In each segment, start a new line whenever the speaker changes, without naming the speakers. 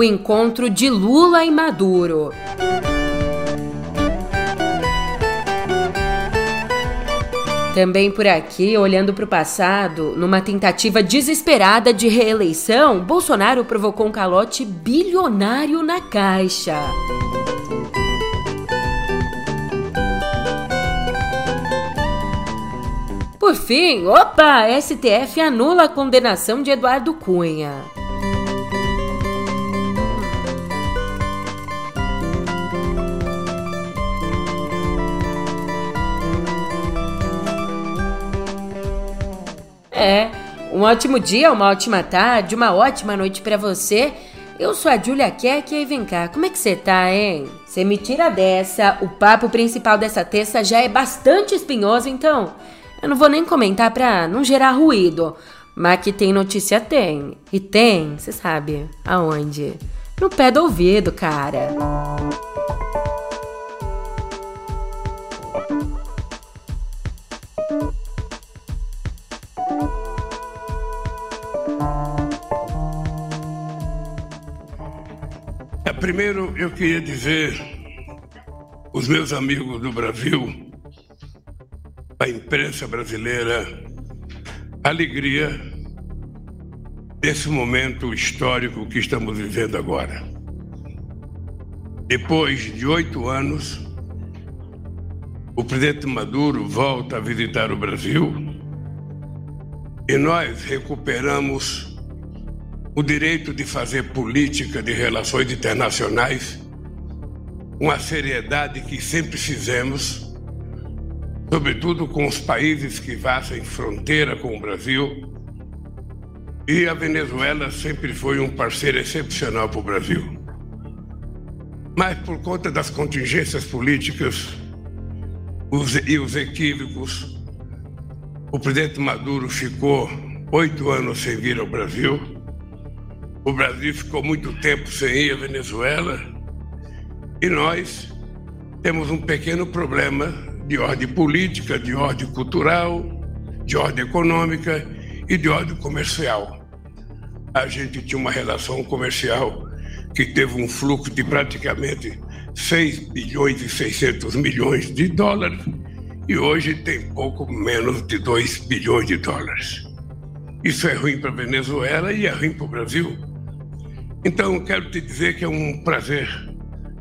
o encontro de Lula e Maduro. Também por aqui, olhando para o passado, numa tentativa desesperada de reeleição, Bolsonaro provocou um calote bilionário na Caixa. Por fim, opa, STF anula a condenação de Eduardo Cunha. É, um ótimo dia, uma ótima tarde, uma ótima noite para você. Eu sou a Julia Keck e vem cá, como é que você tá, hein? Você me tira dessa, o papo principal dessa terça já é bastante espinhoso, então eu não vou nem comentar pra não gerar ruído. Mas que tem notícia, tem. E tem, você sabe, aonde? No pé do ouvido, cara.
É, primeiro, eu queria dizer, os meus amigos do Brasil, a imprensa brasileira alegria desse momento histórico que estamos vivendo agora. Depois de oito anos, o presidente Maduro volta a visitar o Brasil e nós recuperamos o direito de fazer política de relações internacionais com a seriedade que sempre fizemos sobretudo com os países que fazem fronteira com o Brasil. E a Venezuela sempre foi um parceiro excepcional para o Brasil. Mas por conta das contingências políticas os, e os equívocos, o presidente Maduro ficou oito anos sem vir ao Brasil. O Brasil ficou muito tempo sem ir à Venezuela. E nós temos um pequeno problema de ordem política, de ordem cultural, de ordem econômica e de ordem comercial. A gente tinha uma relação comercial que teve um fluxo de praticamente 6 bilhões e 600 milhões de dólares e hoje tem pouco menos de 2 bilhões de dólares. Isso é ruim para a Venezuela e é ruim para o Brasil. Então, quero te dizer que é um prazer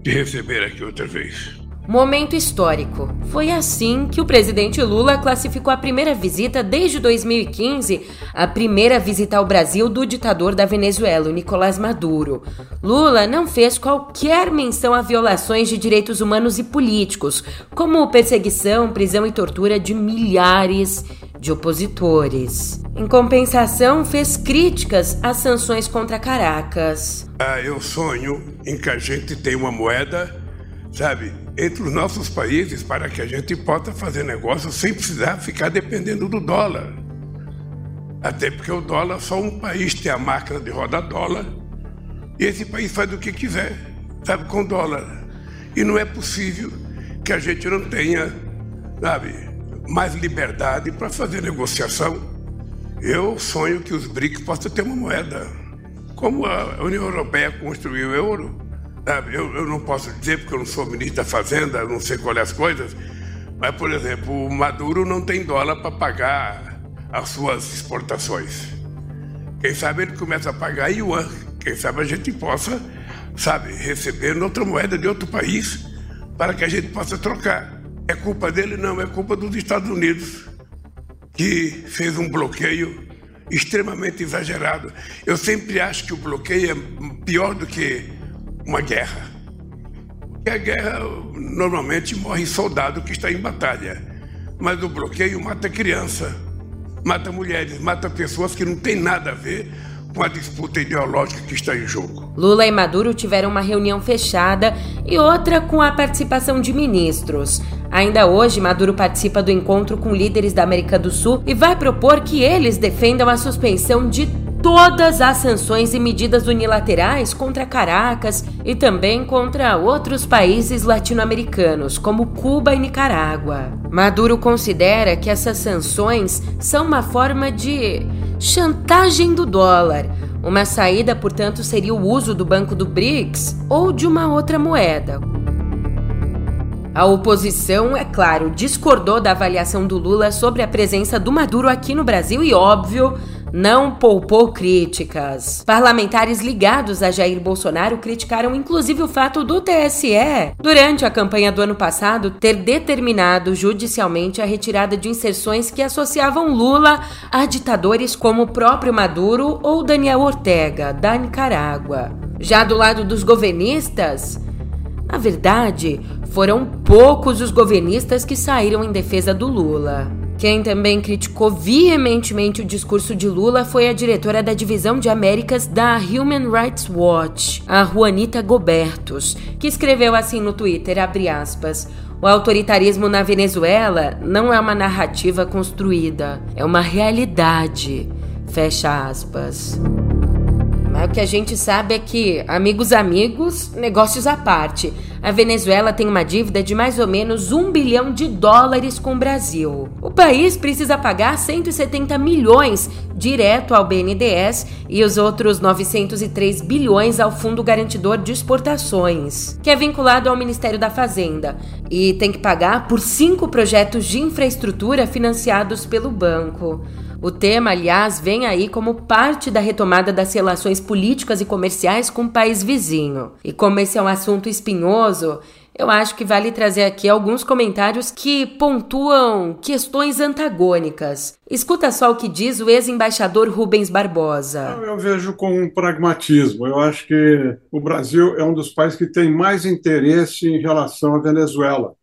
te receber aqui outra vez.
Momento histórico. Foi assim que o presidente Lula classificou a primeira visita desde 2015, a primeira visita ao Brasil do ditador da Venezuela, Nicolás Maduro. Lula não fez qualquer menção a violações de direitos humanos e políticos, como perseguição, prisão e tortura de milhares de opositores. Em compensação, fez críticas às sanções contra Caracas.
Ah, eu sonho em que a gente tenha uma moeda, sabe, entre os nossos países para que a gente possa fazer negócio sem precisar ficar dependendo do dólar. Até porque o dólar, só um país tem a máquina de rodar dólar e esse país faz o que quiser, sabe, com dólar. E não é possível que a gente não tenha, sabe, mais liberdade para fazer negociação. Eu sonho que os BRICS possam ter uma moeda, como a União Europeia construiu o euro. Eu, eu não posso dizer porque eu não sou ministro da Fazenda, não sei qual é as coisas, mas, por exemplo, o Maduro não tem dólar para pagar as suas exportações. Quem sabe ele começa a pagar yuan. Quem sabe a gente possa, sabe, receber outra moeda de outro país para que a gente possa trocar. É culpa dele? Não, é culpa dos Estados Unidos, que fez um bloqueio extremamente exagerado. Eu sempre acho que o bloqueio é pior do que uma guerra. Porque a guerra normalmente morre soldado que está em batalha. Mas o bloqueio mata criança, mata mulheres, mata pessoas que não têm nada a ver com a disputa ideológica que está em jogo.
Lula e Maduro tiveram uma reunião fechada e outra com a participação de ministros. Ainda hoje, Maduro participa do encontro com líderes da América do Sul e vai propor que eles defendam a suspensão de todas as sanções e medidas unilaterais contra Caracas e também contra outros países latino-americanos, como Cuba e Nicarágua. Maduro considera que essas sanções são uma forma de chantagem do dólar, Uma saída, portanto, seria o uso do Banco do BRICS ou de uma outra moeda. A oposição, é claro, discordou da avaliação do Lula sobre a presença do Maduro aqui no Brasil e, óbvio, não poupou críticas. Parlamentares ligados a Jair Bolsonaro criticaram inclusive o fato do TSE, durante a campanha do ano passado, ter determinado judicialmente a retirada de inserções que associavam Lula a ditadores como o próprio Maduro ou Daniel Ortega, da Nicarágua. Já do lado dos governistas, na verdade, foram poucos os governistas que saíram em defesa do Lula. Quem também criticou veementemente o discurso de Lula foi a diretora da Divisão de Américas da Human Rights Watch, a Juanita Gobertos, que escreveu assim no Twitter, aspas, o autoritarismo na Venezuela não é uma narrativa construída, é uma realidade. Fecha aspas. Mas o que a gente sabe é que, amigos amigos, negócios à parte, a Venezuela tem uma dívida de mais ou menos um bilhão de dólares com o Brasil. O país precisa pagar 170 milhões direto ao BNDES e os outros 903 bilhões ao Fundo Garantidor de Exportações, que é vinculado ao Ministério da Fazenda, e tem que pagar por cinco projetos de infraestrutura financiados pelo banco. O tema, aliás, vem aí como parte da retomada das relações políticas e comerciais com o país vizinho. E como esse é um assunto espinhoso, eu acho que vale trazer aqui alguns comentários que pontuam questões antagônicas. Escuta só o que diz o ex-embaixador Rubens Barbosa.
Eu vejo com um pragmatismo. Eu acho que o Brasil é um dos países que tem mais interesse em relação à Venezuela.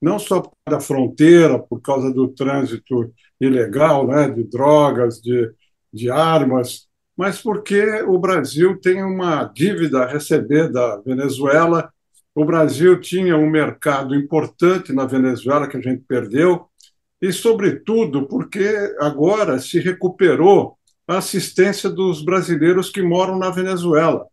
Não só da fronteira, por causa do trânsito ilegal, né, de drogas, de, de armas, mas porque o Brasil tem uma dívida a receber da Venezuela. O Brasil tinha um mercado importante na Venezuela que a gente perdeu, e, sobretudo, porque agora se recuperou a assistência dos brasileiros que moram na Venezuela.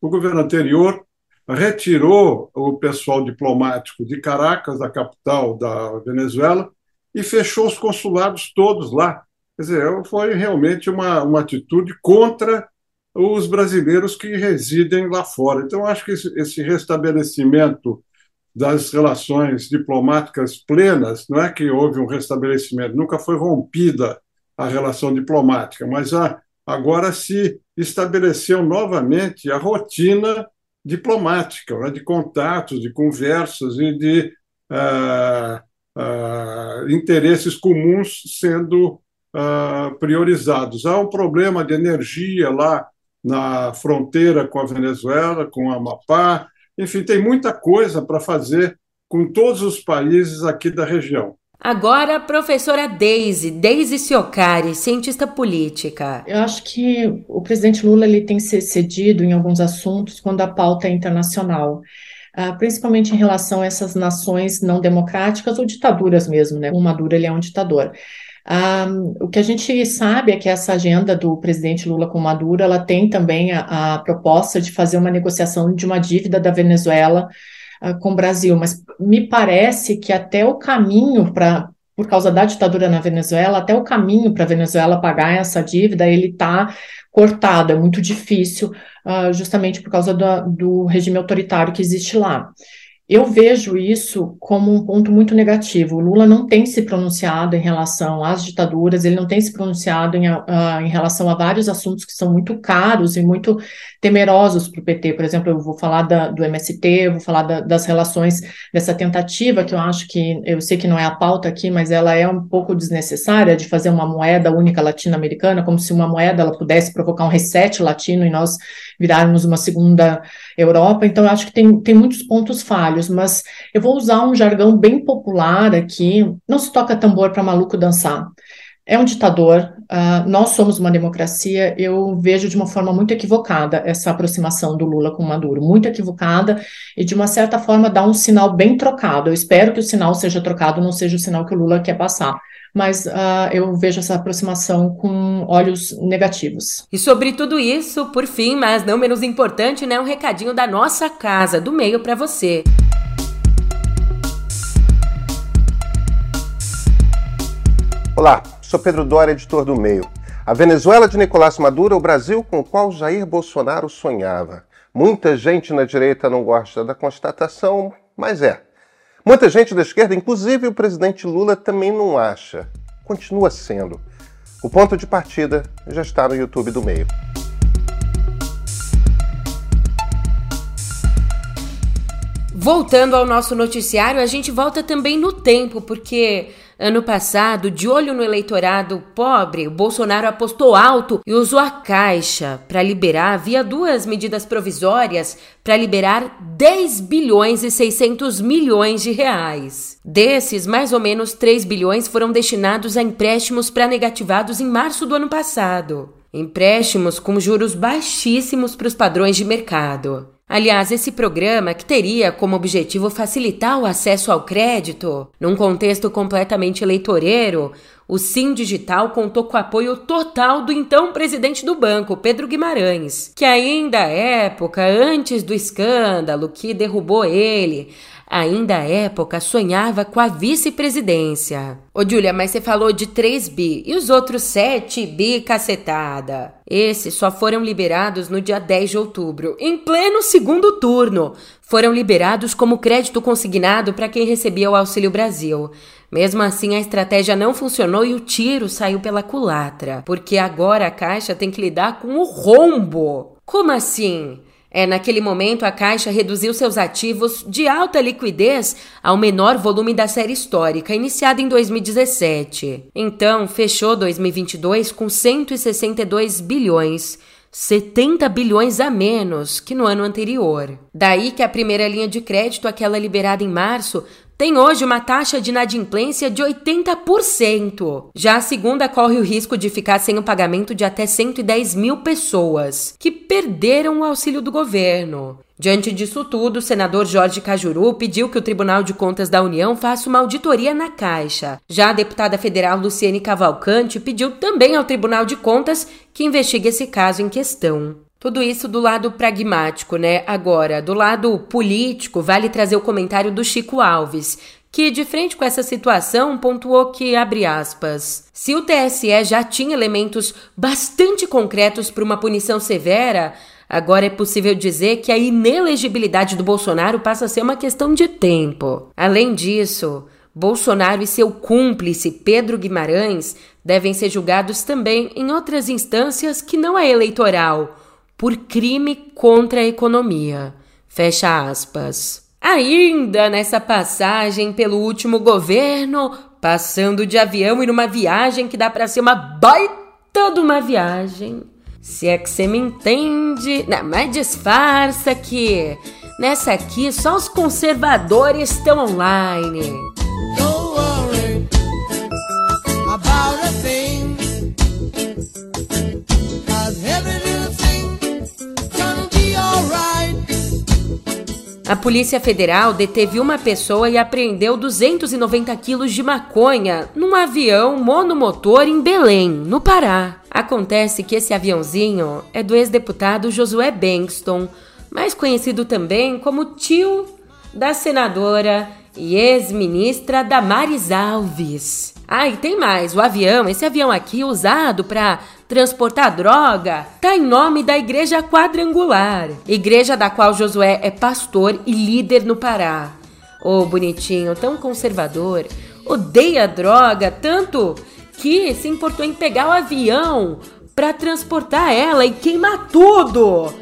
O governo anterior retirou o pessoal diplomático de Caracas, da capital da Venezuela, e fechou os consulados todos lá. Quer dizer, foi realmente uma, uma atitude contra os brasileiros que residem lá fora. Então, acho que esse, restabelecimento das relações diplomáticas plenas, não é que houve um restabelecimento, nunca foi rompida a relação diplomática, mas a, agora se estabeleceu novamente a rotina diplomática, né, de contatos, de conversas e de uh, uh, interesses comuns sendo uh, priorizados. Há um problema de energia lá na fronteira com a Venezuela, com o Amapá, enfim, tem muita coisa para fazer com todos os países aqui da região.
Agora, a professora Daisy, Daisy Siocari, cientista política.
Eu acho que o presidente Lula ele tem se cedido em alguns assuntos quando a pauta é internacional uh, principalmente em relação a essas nações não democráticas ou ditaduras mesmo, né? O Maduro ele é um ditador. Um, o que a gente sabe é que essa agenda do presidente Lula com Maduro, ela tem também a, a proposta de fazer uma negociação de uma dívida da Venezuela uh, com o Brasil, mas me parece que até o caminho para por causa da ditadura na Venezuela, até o caminho para a Venezuela pagar essa dívida, ele está cortado, é muito difícil, uh, justamente por causa do, do regime autoritário que existe lá. Eu vejo isso como um ponto muito negativo. O Lula não tem se pronunciado em relação às ditaduras, ele não tem se pronunciado em, uh, em relação a vários assuntos que são muito caros e muito temerosos para o PT. Por exemplo, eu vou falar da, do MST, vou falar da, das relações dessa tentativa, que eu acho que, eu sei que não é a pauta aqui, mas ela é um pouco desnecessária, de fazer uma moeda única latino-americana, como se uma moeda ela pudesse provocar um reset latino e nós virarmos uma segunda Europa. Então, acho que tem, tem muitos pontos falhos mas eu vou usar um jargão bem popular aqui. Não se toca tambor para maluco dançar. É um ditador, uh, nós somos uma democracia. Eu vejo de uma forma muito equivocada essa aproximação do Lula com Maduro, muito equivocada e de uma certa forma dá um sinal bem trocado. Eu espero que o sinal seja trocado, não seja o sinal que o Lula quer passar mas uh, eu vejo essa aproximação com olhos negativos.
E sobre tudo isso, por fim, mas não menos importante, né, um recadinho da nossa casa, do meio para você.
Olá, sou Pedro Dória, editor do Meio. A Venezuela de Nicolás Maduro é o Brasil com o qual Jair Bolsonaro sonhava. Muita gente na direita não gosta da constatação, mas é. Muita gente da esquerda, inclusive o presidente Lula, também não acha. Continua sendo. O ponto de partida já está no YouTube do meio.
Voltando ao nosso noticiário, a gente volta também no tempo, porque ano passado, de olho no eleitorado pobre, Bolsonaro apostou alto e usou a Caixa para liberar, via duas medidas provisórias, para liberar 10 bilhões e 600 milhões de reais. Desses, mais ou menos 3 bilhões foram destinados a empréstimos para negativados em março do ano passado. Empréstimos com juros baixíssimos para os padrões de mercado. Aliás, esse programa, que teria como objetivo facilitar o acesso ao crédito, num contexto completamente eleitoreiro, o Sim Digital contou com o apoio total do então presidente do banco, Pedro Guimarães, que ainda à época, antes do escândalo que derrubou ele, ainda à época sonhava com a vice-presidência. Ô, Júlia, mas você falou de 3 bi e os outros 7 bi cacetada? Esses só foram liberados no dia 10 de outubro, em pleno segundo turno. Foram liberados como crédito consignado para quem recebia o Auxílio Brasil. Mesmo assim, a estratégia não funcionou e o tiro saiu pela culatra, porque agora a Caixa tem que lidar com o rombo. Como assim? É, naquele momento, a Caixa reduziu seus ativos de alta liquidez ao menor volume da série histórica, iniciada em 2017. Então, fechou 2022 com 162 bilhões. 70 bilhões a menos que no ano anterior. Daí que a primeira linha de crédito, aquela liberada em março, tem hoje uma taxa de inadimplência de 80%. Já a segunda corre o risco de ficar sem o pagamento de até 110 mil pessoas que perderam o auxílio do governo. Diante disso tudo, o senador Jorge Cajuru pediu que o Tribunal de Contas da União faça uma auditoria na Caixa. Já a deputada federal Luciene Cavalcante pediu também ao Tribunal de Contas que investigue esse caso em questão. Tudo isso do lado pragmático, né? Agora, do lado político, vale trazer o comentário do Chico Alves, que, de frente com essa situação, pontuou que, abre aspas, se o TSE já tinha elementos bastante concretos para uma punição severa, agora é possível dizer que a inelegibilidade do Bolsonaro passa a ser uma questão de tempo. Além disso, Bolsonaro e seu cúmplice Pedro Guimarães devem ser julgados também em outras instâncias que não é eleitoral por crime contra a economia. Fecha aspas. Ainda nessa passagem pelo último governo, passando de avião e numa viagem que dá para ser uma baita de uma viagem. Se é que você me entende. Não, mas disfarça que nessa aqui só os conservadores estão online. A Polícia Federal deteve uma pessoa e apreendeu 290 quilos de maconha num avião monomotor em Belém, no Pará. Acontece que esse aviãozinho é do ex-deputado Josué Bankston, mais conhecido também como tio da senadora e ex-ministra Damares Alves. Ah, e tem mais, o avião, esse avião aqui usado para transportar droga, tá em nome da Igreja Quadrangular, igreja da qual Josué é pastor e líder no Pará. Ô oh, bonitinho, tão conservador, odeia droga tanto que se importou em pegar o avião para transportar ela e queimar tudo.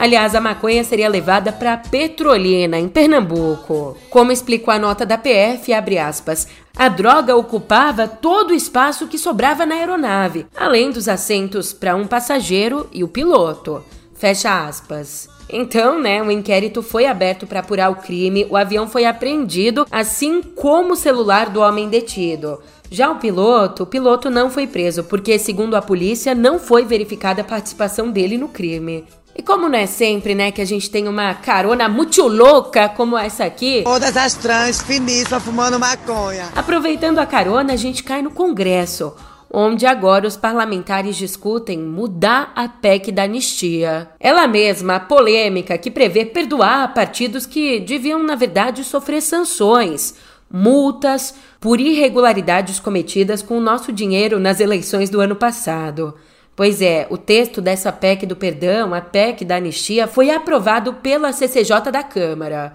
Aliás, a maconha seria levada para Petrolina, em Pernambuco. Como explicou a nota da PF, abre aspas, a droga ocupava todo o espaço que sobrava na aeronave, além dos assentos para um passageiro e o piloto. Fecha aspas. Então, né, um inquérito foi aberto para apurar o crime, o avião foi apreendido, assim como o celular do homem detido. Já o piloto, o piloto não foi preso, porque, segundo a polícia, não foi verificada a participação dele no crime. E como não é sempre, né, que a gente tem uma carona muito louca como essa aqui.
Todas as trans finíssimas fumando maconha.
Aproveitando a carona, a gente cai no Congresso. onde agora os parlamentares discutem mudar a PEC da anistia. Ela mesma, a polêmica que prevê perdoar partidos que deviam, na verdade, sofrer sanções, multas por irregularidades cometidas com o nosso dinheiro nas eleições do ano passado. Pois é, o texto dessa PEC do perdão, a PEC da anistia, foi aprovado pela CCJ da Câmara.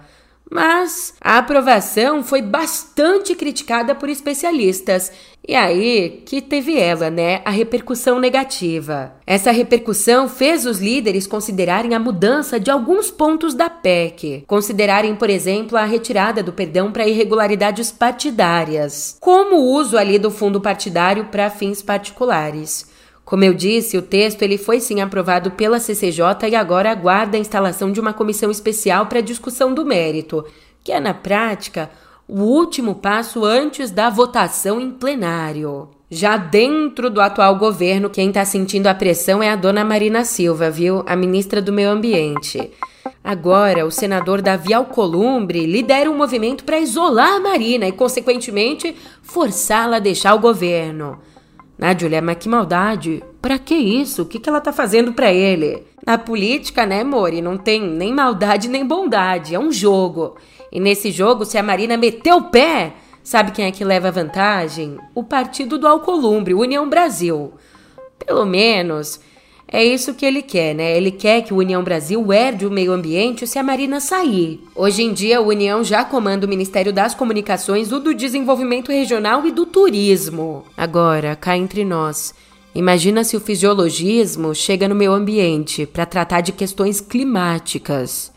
Mas a aprovação foi bastante criticada por especialistas. E aí que teve ela, né? A repercussão negativa. Essa repercussão fez os líderes considerarem a mudança de alguns pontos da PEC. Considerarem, por exemplo, a retirada do perdão para irregularidades partidárias, como o uso ali do fundo partidário para fins particulares. Como eu disse, o texto ele foi sim aprovado pela CCJ e agora aguarda a instalação de uma comissão especial para discussão do mérito, que é na prática o último passo antes da votação em plenário. Já dentro do atual governo, quem está sentindo a pressão é a dona Marina Silva, viu? A ministra do Meio Ambiente. Agora, o senador Davi Alcolumbre lidera um movimento para isolar a Marina e, consequentemente, forçá-la a deixar o governo. Ah, Julia, mas que maldade. Pra que isso? O que, que ela tá fazendo pra ele? Na política, né, Mori, não tem nem maldade nem bondade. É um jogo. E nesse jogo, se a Marina meter o pé, sabe quem é que leva vantagem? O partido do Alcolumbre, União Brasil. Pelo menos é isso que ele quer, né? Ele quer que o União Brasil herde o meio ambiente se a Marina sair. Hoje em dia, a União já comanda o Ministério das Comunicações, o do Desenvolvimento Regional e do Turismo. Agora, cá entre nós, imagina se o fisiologismo chega no meio ambiente para tratar de questões climáticas.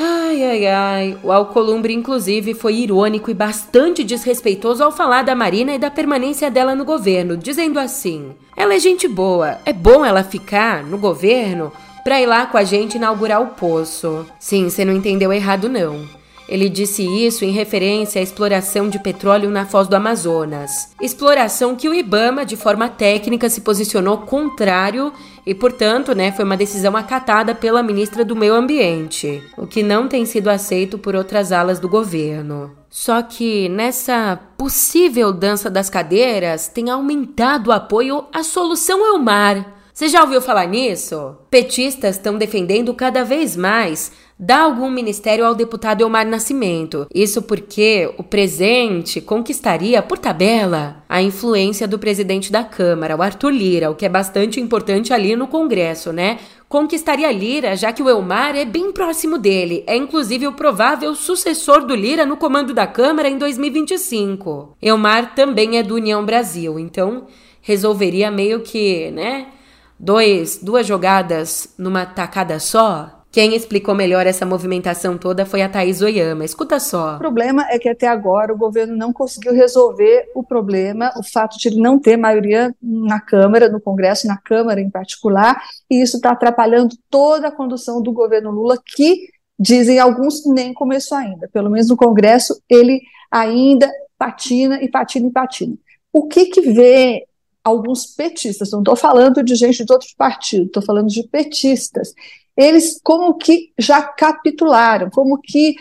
Ai, ai, ai. O Alcolumbre, inclusive, foi irônico e bastante desrespeitoso ao falar da Marina e da permanência dela no governo, dizendo assim: ela é gente boa, é bom ela ficar no governo pra ir lá com a gente inaugurar o poço. Sim, você não entendeu errado, não. Ele disse isso em referência à exploração de petróleo na foz do Amazonas. Exploração que o Ibama, de forma técnica, se posicionou contrário e, portanto, né, foi uma decisão acatada pela ministra do Meio Ambiente, o que não tem sido aceito por outras alas do governo. Só que nessa possível dança das cadeiras tem aumentado o apoio à solução Elmar. Você já ouviu falar nisso? Petistas estão defendendo cada vez mais dá algum ministério ao deputado Elmar Nascimento. Isso porque o presente conquistaria, por tabela, a influência do presidente da Câmara, o Arthur Lira, o que é bastante importante ali no Congresso, né? Conquistaria Lira, já que o Elmar é bem próximo dele, é inclusive o provável sucessor do Lira no comando da Câmara em 2025. Elmar também é do União Brasil, então resolveria meio que, né? Dois, duas jogadas numa tacada só, quem explicou melhor essa movimentação toda foi a Thaís Oyama. Escuta só.
O problema é que até agora o governo não conseguiu resolver o problema, o fato de ele não ter maioria na Câmara, no Congresso, na Câmara em particular, e isso está atrapalhando toda a condução do governo Lula, que, dizem alguns, nem começou ainda. Pelo menos no Congresso, ele ainda patina e patina e patina. O que, que vê alguns petistas, não estou falando de gente de outros partidos, estou falando de petistas, eles como que já capitularam, como que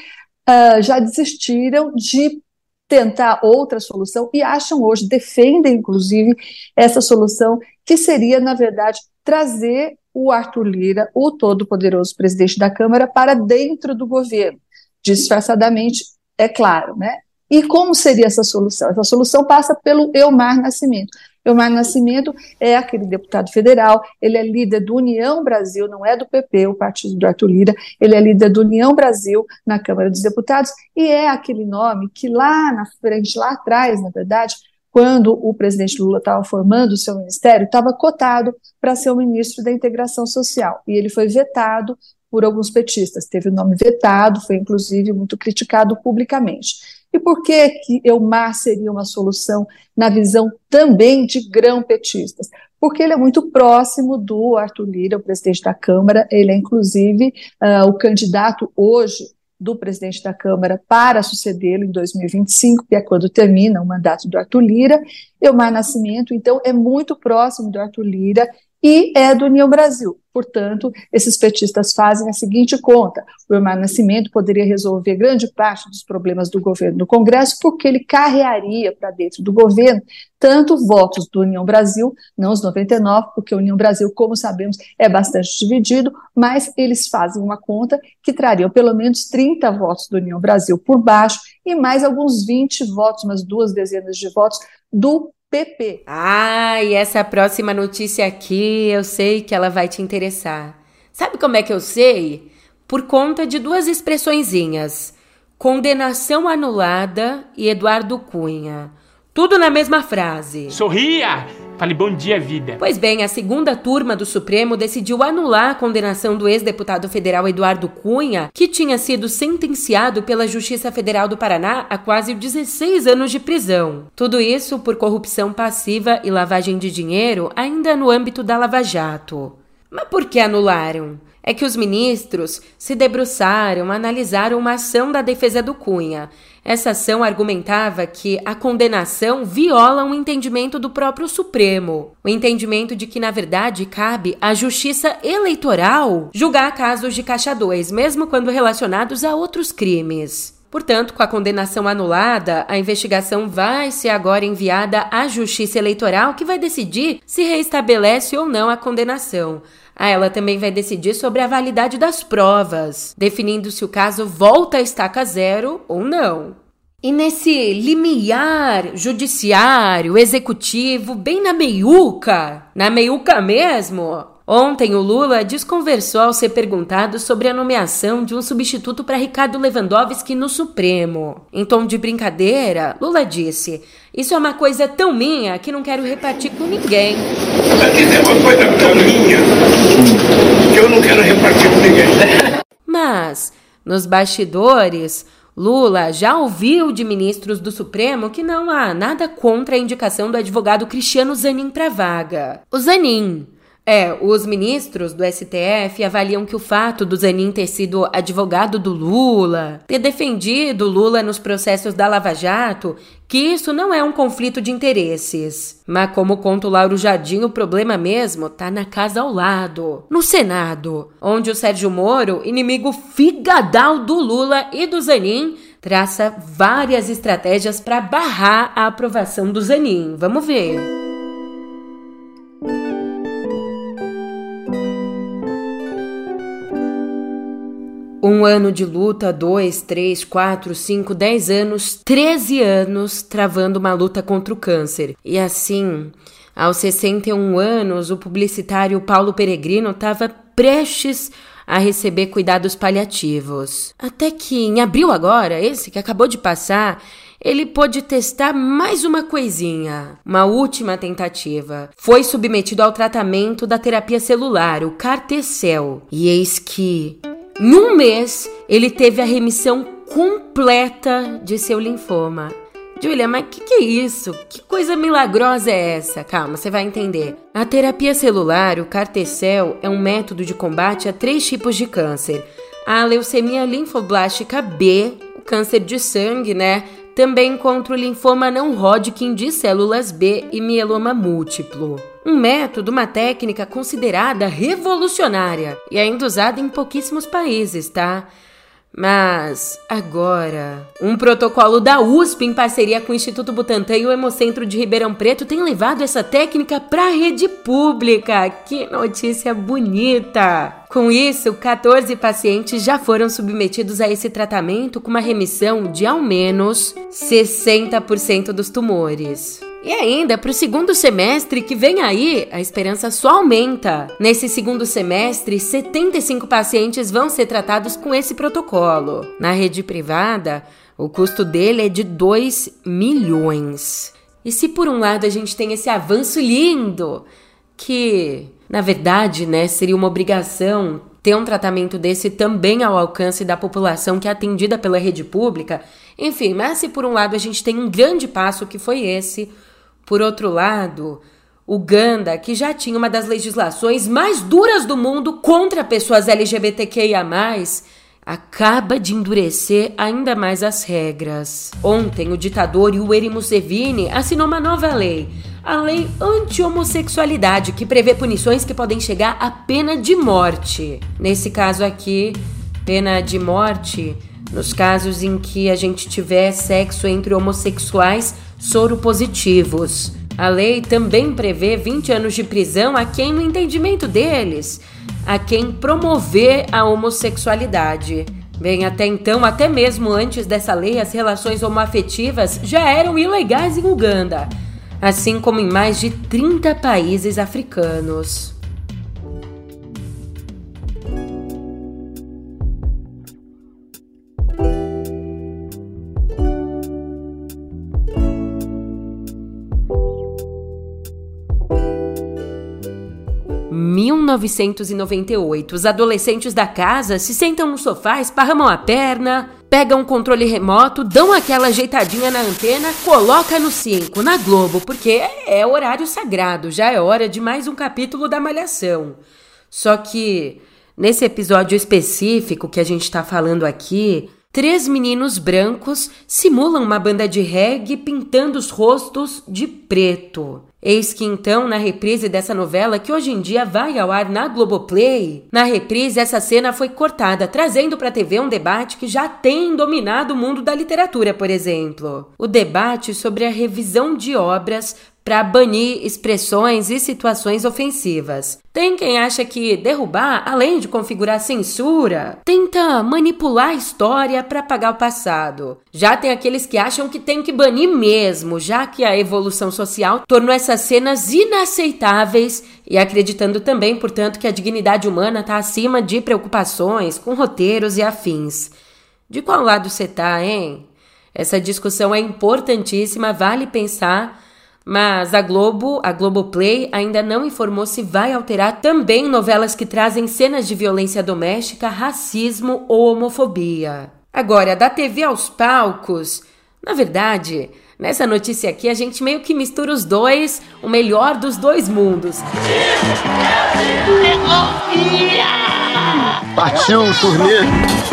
uh, já desistiram de tentar outra solução e acham hoje, defendem inclusive essa solução, que seria, na verdade, trazer o Arthur Lira, o todo-poderoso presidente da Câmara, para dentro do governo, disfarçadamente, é claro, né? E como seria essa solução? Essa solução passa pelo Elmar Nascimento. Elmar Nascimento é aquele deputado federal, ele é líder do União Brasil, não é do PP, o partido do Arthur Lira, ele é líder do União Brasil na Câmara dos Deputados e é aquele nome que lá na frente, lá atrás, na verdade, quando o presidente Lula estava formando o seu ministério, estava cotado para ser o ministro da Integração Social. E ele foi vetado por alguns petistas. Teve o nome vetado, foi inclusive muito criticado publicamente. E por que, que Elmar seria uma solução na visão também de grão-petistas? Porque ele é muito próximo do Arthur Lira, o presidente da Câmara, ele é inclusive uh, o candidato hoje do presidente da Câmara para sucedê-lo em 2025, que é quando termina o mandato do Arthur Lira. Elmar Nascimento, então, é muito próximo do Arthur Lira e é do União Brasil. Portanto, esses petistas fazem a seguinte conta: o Elmar Nascimento poderia resolver grande parte dos problemas do governo no Congresso, porque ele carrearia para dentro do governo tanto votos do União Brasil, não os 99, porque a União Brasil, como sabemos, é bastante dividido, mas eles fazem uma conta que trariam pelo menos 30 votos do União Brasil por baixo e mais alguns 20 votos, umas duas dezenas de votos do PP.
Ah, e essa próxima notícia aqui, eu sei que ela vai te interessar. Sabe como é que eu sei? Por conta de duas expressõezinhas: condenação anulada e Eduardo Cunha. Tudo na mesma frase.
Sorria! Fale bom dia, vida.
Pois bem, a segunda turma do Supremo decidiu anular a condenação do ex-deputado federal Eduardo Cunha, que tinha sido sentenciado pela Justiça Federal do Paraná a quase 16 anos de prisão. Tudo isso por corrupção passiva e lavagem de dinheiro, ainda no âmbito da Lava Jato. Mas por que anularam? É que os ministros se debruçaram, analisaram uma ação da defesa do Cunha. Essa ação argumentava que a condenação viola um entendimento do próprio Supremo, o entendimento de que, na verdade, cabe à Justiça Eleitoral julgar casos de Caixa 2, mesmo quando relacionados a outros crimes. Portanto, com a condenação anulada, a investigação vai ser agora enviada à Justiça Eleitoral, que vai decidir se reestabelece ou não a condenação. Ah, ela também vai decidir sobre a validade das provas, definindo se o caso volta a estaca zero ou não. E nesse limiar judiciário, executivo, bem na meiuca, na meiuca mesmo, Ontem, o Lula desconversou ao ser perguntado sobre a nomeação de um substituto para Ricardo Lewandowski no Supremo. Em tom de brincadeira, Lula disse: Isso é uma coisa tão minha que não quero repartir com ninguém.
Isso é uma coisa tão minha que eu não quero repartir com ninguém.
Mas, nos bastidores, Lula já ouviu de ministros do Supremo que não há nada contra a indicação do advogado Cristiano Zanin para vaga. O Zanin é, os ministros do STF avaliam que o fato do Zanin ter sido advogado do Lula, ter defendido Lula nos processos da Lava Jato, que isso não é um conflito de interesses. Mas como conta o Lauro Jardim, o problema mesmo tá na casa ao lado, no Senado, onde o Sérgio Moro, inimigo figadal do Lula e do Zanin, traça várias estratégias para barrar a aprovação do Zanin. Vamos ver. Um ano de luta, dois, três, quatro, cinco, dez anos, treze anos travando uma luta contra o câncer. E assim, aos 61 anos, o publicitário Paulo Peregrino estava prestes a receber cuidados paliativos. Até que em abril agora, esse que acabou de passar, ele pôde testar mais uma coisinha, uma última tentativa. Foi submetido ao tratamento da terapia celular, o Cartecel. E eis que em um mês, ele teve a remissão completa de seu linfoma. Julia, mas o que, que, é isso? Que coisa milagrosa é essa? Calma, você vai entender. A terapia celular, o Cartecel, é um método de combate a três tipos de câncer: a leucemia linfoblástica B, o câncer de sangue, né? Também contra o linfoma não Hodgkin de células B e mieloma múltiplo. Um método, uma técnica considerada revolucionária e ainda usada em pouquíssimos países, tá? Mas agora, um protocolo da USP em parceria com o Instituto Butantan e o Hemocentro de Ribeirão Preto tem levado essa técnica para a rede pública. Que notícia bonita! Com isso, 14 pacientes já foram submetidos a esse tratamento com uma remissão de ao menos 60% dos tumores. E ainda, para o segundo semestre que vem aí, a esperança só aumenta. Nesse segundo semestre, 75 pacientes vão ser tratados com esse protocolo. Na rede privada, o custo dele é de 2 milhões. E se por um lado a gente tem esse avanço lindo, que na verdade, né, seria uma obrigação ter um tratamento desse também ao alcance da população que é atendida pela rede pública. Enfim, mas se por um lado a gente tem um grande passo que foi esse, por outro lado, Uganda, que já tinha uma das legislações mais duras do mundo contra pessoas LGBTQIA, acaba de endurecer ainda mais as regras. Ontem, o ditador Yoweri Museveni assinou uma nova lei a lei anti-homossexualidade, que prevê punições que podem chegar à pena de morte. Nesse caso aqui, pena de morte nos casos em que a gente tiver sexo entre homossexuais soropositivos. A lei também prevê 20 anos de prisão a quem, no entendimento deles, a quem promover a homossexualidade. Bem, até então, até mesmo antes dessa lei, as relações homoafetivas já eram ilegais em Uganda, assim como em mais de 30 países africanos. 1998. Os adolescentes da casa se sentam no sofá, esparramam a perna, pegam um controle remoto, dão aquela ajeitadinha na antena, coloca no 5, na Globo, porque é horário sagrado, já é hora de mais um capítulo da Malhação. Só que nesse episódio específico que a gente está falando aqui, três meninos brancos simulam uma banda de reggae pintando os rostos de preto. Eis que então, na reprise dessa novela, que hoje em dia vai ao ar na Globoplay, na reprise essa cena foi cortada, trazendo para a TV um debate que já tem dominado o mundo da literatura, por exemplo. O debate sobre a revisão de obras para banir expressões e situações ofensivas. Tem quem acha que derrubar, além de configurar censura, tenta manipular a história para apagar o passado. Já tem aqueles que acham que tem que banir mesmo, já que a evolução social tornou essas cenas inaceitáveis e acreditando também, portanto, que a dignidade humana está acima de preocupações com roteiros e afins. De qual lado você tá, hein? Essa discussão é importantíssima, vale pensar mas a Globo, a Globoplay, ainda não informou se vai alterar também novelas que trazem cenas de violência doméstica, racismo ou homofobia. Agora, da TV aos palcos, na verdade, nessa notícia aqui a gente meio que mistura os dois, o melhor dos dois mundos.
Partiu o turnê.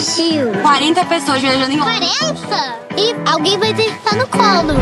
Gil.
40 pessoas viajando em
40? E alguém vai ter que estar no colo.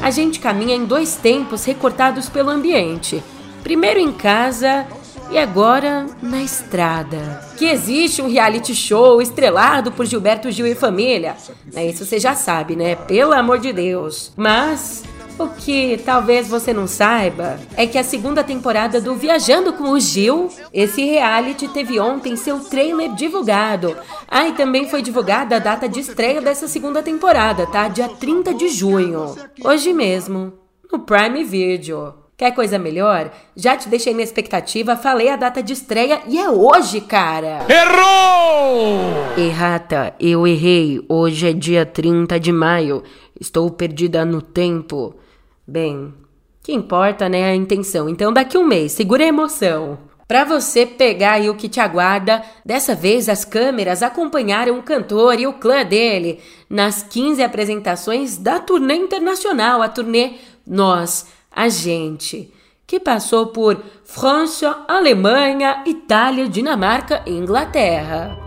A gente caminha em dois tempos recortados pelo ambiente. Primeiro em casa e agora na estrada. Que existe um reality show estrelado por Gilberto Gil e família. É isso você já sabe, né? Pelo amor de Deus. Mas o que talvez você não saiba é que a segunda temporada do Viajando com o Gil, esse reality teve ontem seu trailer divulgado. Ah, e também foi divulgada a data de estreia dessa segunda temporada, tá? Dia 30 de junho. Hoje mesmo, no Prime Video. Quer coisa melhor? Já te deixei na expectativa, falei a data de estreia e é hoje, cara!
Errou!
Errata, eu errei. Hoje é dia 30 de maio. Estou perdida no tempo. Bem, que importa, né, a intenção. Então, daqui um mês, segura a emoção. Para você pegar aí o que te aguarda, dessa vez as câmeras acompanharam o cantor e o clã dele nas 15 apresentações da turnê internacional, a turnê Nós, a Gente, que passou por França, Alemanha, Itália, Dinamarca e Inglaterra.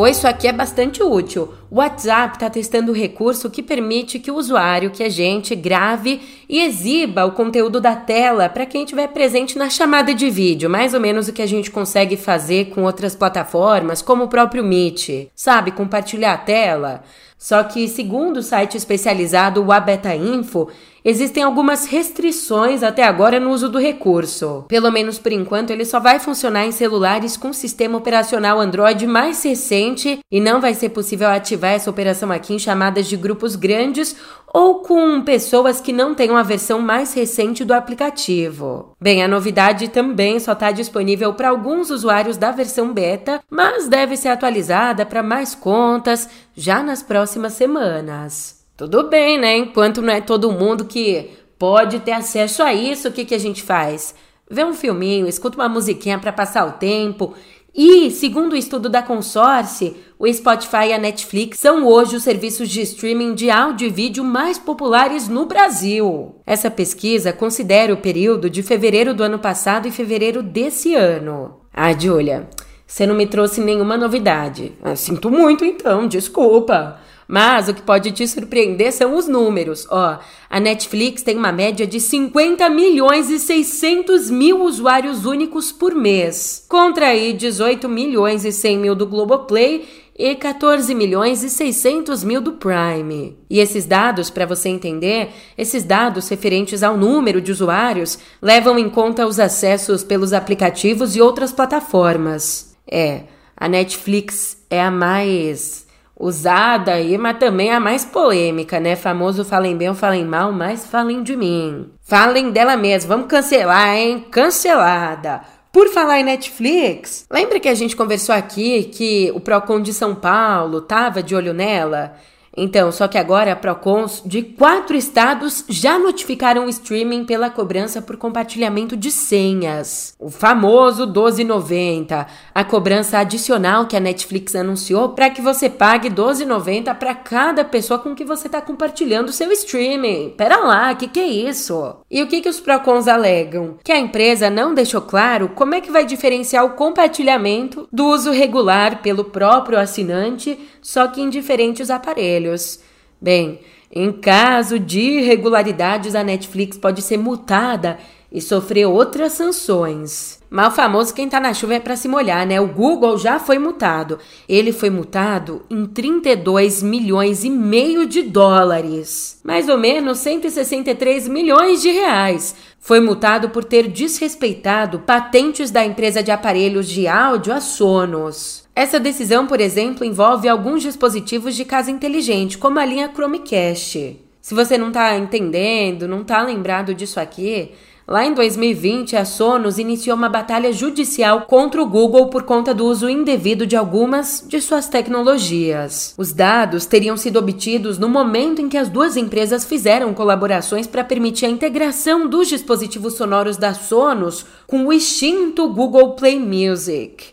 Pois isso aqui é bastante útil. O WhatsApp está testando o recurso que permite que o usuário, que a gente, grave e exiba o conteúdo da tela para quem estiver presente na chamada de vídeo, mais ou menos o que a gente consegue fazer com outras plataformas, como o próprio Meet. Sabe, compartilhar a tela. Só que, segundo o site especializado Wabeta Info, existem algumas restrições até agora no uso do recurso. Pelo menos por enquanto, ele só vai funcionar em celulares com sistema operacional Android mais recente e não vai ser possível ativar essa operação aqui em chamadas de grupos grandes ou com pessoas que não tenham a versão mais recente do aplicativo. Bem, a novidade também só está disponível para alguns usuários da versão beta, mas deve ser atualizada para mais contas já nas próximas semanas. Tudo bem, né? Enquanto não é todo mundo que pode ter acesso a isso, o que, que a gente faz? Vê um filminho, escuta uma musiquinha para passar o tempo e, segundo o estudo da Consorce, o Spotify e a Netflix são hoje os serviços de streaming de áudio e vídeo mais populares no Brasil. Essa pesquisa considera o período de fevereiro do ano passado e fevereiro desse ano. Ah, Julia, Você não me trouxe nenhuma novidade. Ah, sinto muito então, desculpa. Mas o que pode te surpreender são os números. Ó, a Netflix tem uma média de 50 milhões e 600 mil usuários únicos por mês, contra aí 18 milhões e 100 mil do Globoplay e 14 milhões e 600 mil do Prime. E esses dados, para você entender, esses dados referentes ao número de usuários levam em conta os acessos pelos aplicativos e outras plataformas. É, a Netflix é a mais usada aí, mas também a mais polêmica, né? Famoso falem bem ou falem mal, mas falem de mim. Falem dela mesma, vamos cancelar, hein? Cancelada. Por falar em Netflix, lembra que a gente conversou aqui que o Procon de São Paulo tava de olho nela? Então, só que agora Procons de quatro estados já notificaram o streaming pela cobrança por compartilhamento de senhas. O famoso 12,90, a cobrança adicional que a Netflix anunciou para que você pague 12,90 para cada pessoa com que você está compartilhando seu streaming. Pera lá, que que é isso? E o que que os Procons alegam? Que a empresa não deixou claro como é que vai diferenciar o compartilhamento do uso regular pelo próprio assinante, só que em diferentes aparelhos. Bem, em caso de irregularidades, a Netflix pode ser multada e sofrer outras sanções. Mal famoso quem tá na chuva é para se molhar, né? O Google já foi multado. Ele foi multado em 32 milhões e meio de dólares, mais ou menos 163 milhões de reais. Foi multado por ter desrespeitado patentes da empresa de aparelhos de áudio a Sonos. Essa decisão, por exemplo, envolve alguns dispositivos de casa inteligente, como a linha Chromecast. Se você não está entendendo, não está lembrado disso aqui, lá em 2020 a Sonos iniciou uma batalha judicial contra o Google por conta do uso indevido de algumas de suas tecnologias. Os dados teriam sido obtidos no momento em que as duas empresas fizeram colaborações para permitir a integração dos dispositivos sonoros da Sonos com o extinto Google Play Music.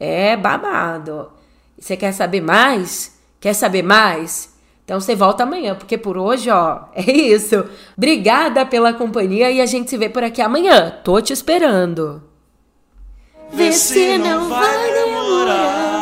É babado. Você quer saber mais? Quer saber mais? Então você volta amanhã, porque por hoje, ó, é isso. Obrigada pela companhia e a gente se vê por aqui amanhã. Tô te esperando.
Vê se não vai demorar.